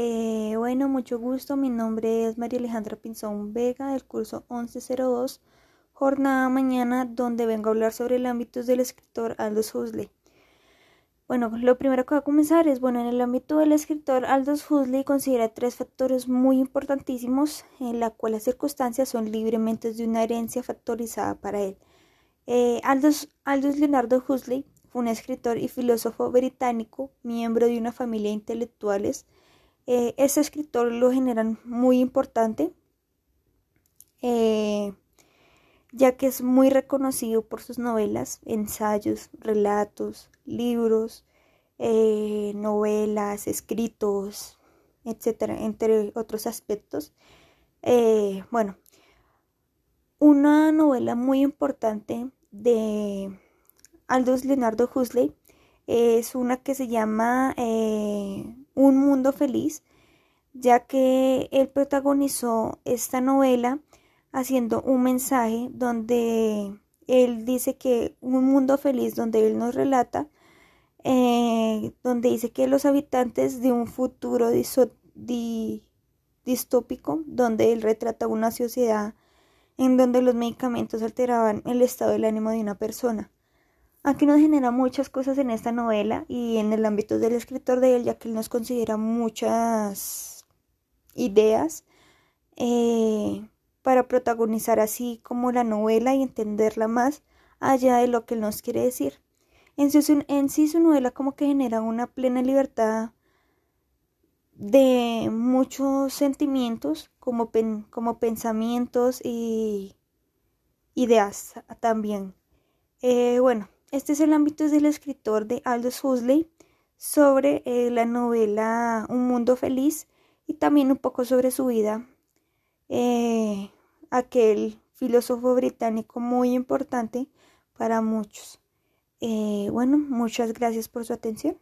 Eh, bueno, mucho gusto. Mi nombre es María Alejandra Pinzón Vega del curso 1102, jornada mañana, donde vengo a hablar sobre el ámbito del escritor Aldous Huxley. Bueno, lo primero que voy a comenzar es, bueno, en el ámbito del escritor Aldous Huxley considera tres factores muy importantísimos en la cual las circunstancias son libremente de una herencia factorizada para él. Eh, Aldous, Aldous Leonardo Huxley fue un escritor y filósofo británico, miembro de una familia de intelectuales. Eh, ese escritor lo generan muy importante, eh, ya que es muy reconocido por sus novelas, ensayos, relatos, libros, eh, novelas, escritos, etcétera, entre otros aspectos. bueno, una novela muy importante de Aldous Leonardo Huxley es una que se llama eh, Un Mundo Feliz, ya que él protagonizó esta novela haciendo un mensaje donde él dice que un mundo feliz, donde él nos relata, eh, donde dice que los habitantes de un futuro distópico, donde él retrata una sociedad en donde los medicamentos alteraban el estado del ánimo de una persona. Aquí nos genera muchas cosas en esta novela y en el ámbito del escritor de él, ya que él nos considera muchas ideas eh, para protagonizar así como la novela y entenderla más allá de lo que él nos quiere decir. En sí, en su novela como que genera una plena libertad de muchos sentimientos como, como pensamientos y ideas también. Eh, bueno, este es el ámbito del escritor de Aldous Huxley sobre eh, la novela Un Mundo Feliz y también un poco sobre su vida. Eh, aquel filósofo británico muy importante para muchos. Eh, bueno, muchas gracias por su atención.